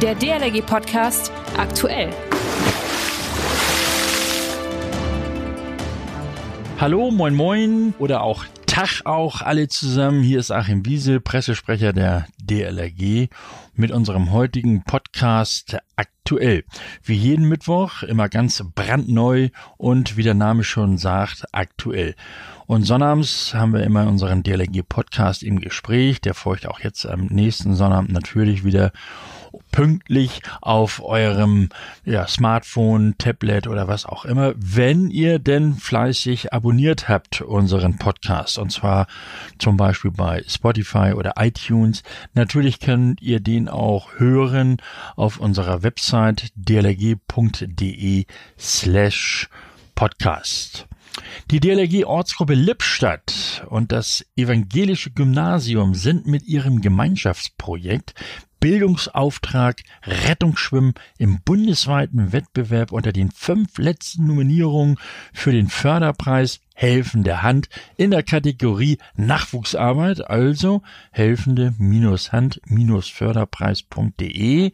Der DLRG Podcast aktuell. Hallo, moin moin oder auch Tag auch alle zusammen. Hier ist Achim Wiese, Pressesprecher der DLRG mit unserem heutigen Podcast aktuell. Wie jeden Mittwoch immer ganz brandneu und wie der Name schon sagt, aktuell. Und sonnabends haben wir immer unseren DLRG Podcast im Gespräch. Der folgt auch jetzt am nächsten Sonnabend natürlich wieder pünktlich auf eurem ja, Smartphone, Tablet oder was auch immer, wenn ihr denn fleißig abonniert habt unseren Podcast und zwar zum Beispiel bei Spotify oder iTunes. Natürlich könnt ihr den auch hören auf unserer Website dlg.de slash podcast. Die DLRG Ortsgruppe Lippstadt und das Evangelische Gymnasium sind mit ihrem Gemeinschaftsprojekt Bildungsauftrag Rettungsschwimmen im bundesweiten Wettbewerb unter den fünf letzten Nominierungen für den Förderpreis helfende Hand in der Kategorie Nachwuchsarbeit, also helfende-hand-förderpreis.de.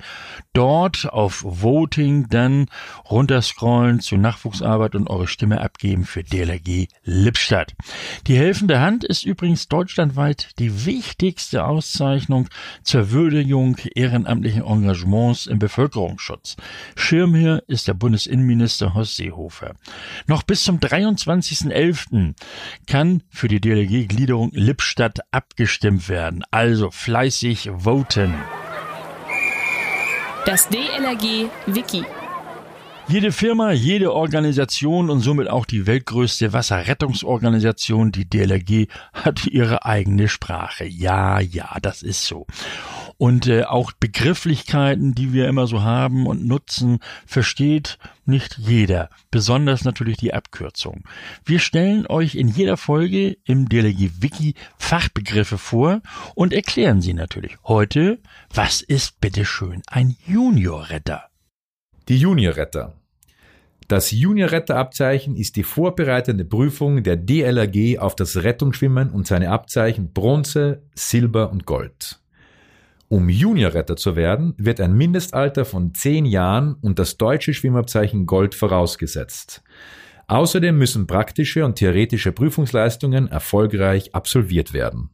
Dort auf Voting dann runterscrollen zu Nachwuchsarbeit und eure Stimme abgeben für DLRG Lippstadt. Die helfende Hand ist übrigens deutschlandweit die wichtigste Auszeichnung zur Würdigung ehrenamtlichen Engagements im Bevölkerungsschutz. Schirmherr ist der Bundesinnenminister Horst Seehofer. Noch bis zum 23.11 11. kann für die DLG-Gliederung Lippstadt abgestimmt werden. Also fleißig voten. Das DLRG Wiki. Jede Firma, jede Organisation und somit auch die weltgrößte Wasserrettungsorganisation, die DLRG, hat ihre eigene Sprache. Ja, ja, das ist so. Und äh, auch Begrifflichkeiten, die wir immer so haben und nutzen, versteht nicht jeder, besonders natürlich die Abkürzung. Wir stellen euch in jeder Folge im DLG Wiki Fachbegriffe vor und erklären sie natürlich. Heute, was ist bitteschön ein Juniorretter? Die Juniorretter. Das Juniorretterabzeichen ist die vorbereitende Prüfung der DLRG auf das Rettungsschwimmen und seine Abzeichen Bronze, Silber und Gold. Um Juniorretter zu werden, wird ein Mindestalter von 10 Jahren und das deutsche Schwimmabzeichen Gold vorausgesetzt. Außerdem müssen praktische und theoretische Prüfungsleistungen erfolgreich absolviert werden.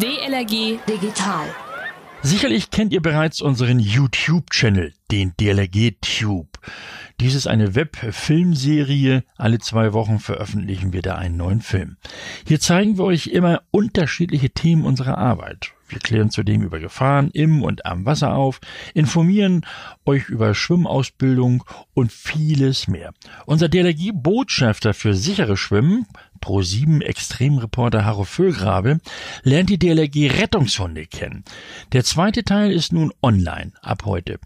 DLRG Digital. Sicherlich kennt ihr bereits unseren YouTube-Channel, den DLRG Tube. Dies ist eine Web-Filmserie. Alle zwei Wochen veröffentlichen wir da einen neuen Film. Hier zeigen wir euch immer unterschiedliche Themen unserer Arbeit. Wir klären zudem über Gefahren im und am Wasser auf, informieren euch über Schwimmausbildung und vieles mehr. Unser DLRG-Botschafter für sichere Schwimmen, Pro7 Extremreporter Harro Füllgrabe, lernt die DLRG Rettungshunde kennen. Der zweite Teil ist nun online ab heute.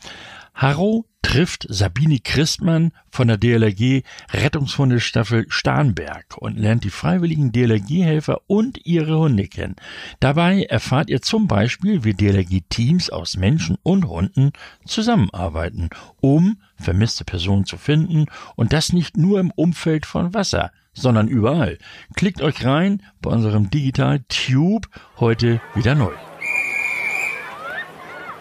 Harro trifft Sabine Christmann von der DLRG Rettungshundestaffel Starnberg und lernt die freiwilligen DLRG-Helfer und ihre Hunde kennen. Dabei erfahrt ihr zum Beispiel, wie DLRG-Teams aus Menschen und Hunden zusammenarbeiten, um vermisste Personen zu finden und das nicht nur im Umfeld von Wasser, sondern überall. Klickt euch rein bei unserem Digital Tube heute wieder neu.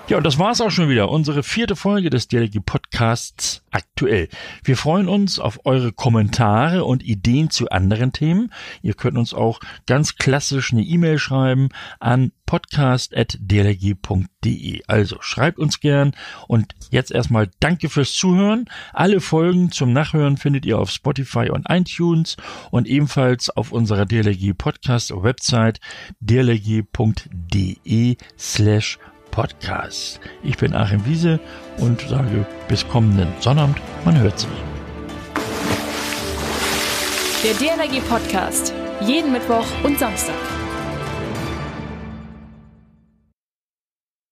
Ja, und das war's auch schon wieder. Unsere vierte Folge des DLG Podcasts aktuell. Wir freuen uns auf eure Kommentare und Ideen zu anderen Themen. Ihr könnt uns auch ganz klassisch eine E-Mail schreiben an podcast.dlg.de. Also schreibt uns gern und jetzt erstmal danke fürs Zuhören. Alle Folgen zum Nachhören findet ihr auf Spotify und iTunes und ebenfalls auf unserer DLG Podcast Website dlg.de slash Podcast. Ich bin Achim Wiese und sage bis kommenden Sonnabend. Man hört sich. Der DLRG Podcast. Jeden Mittwoch und Samstag.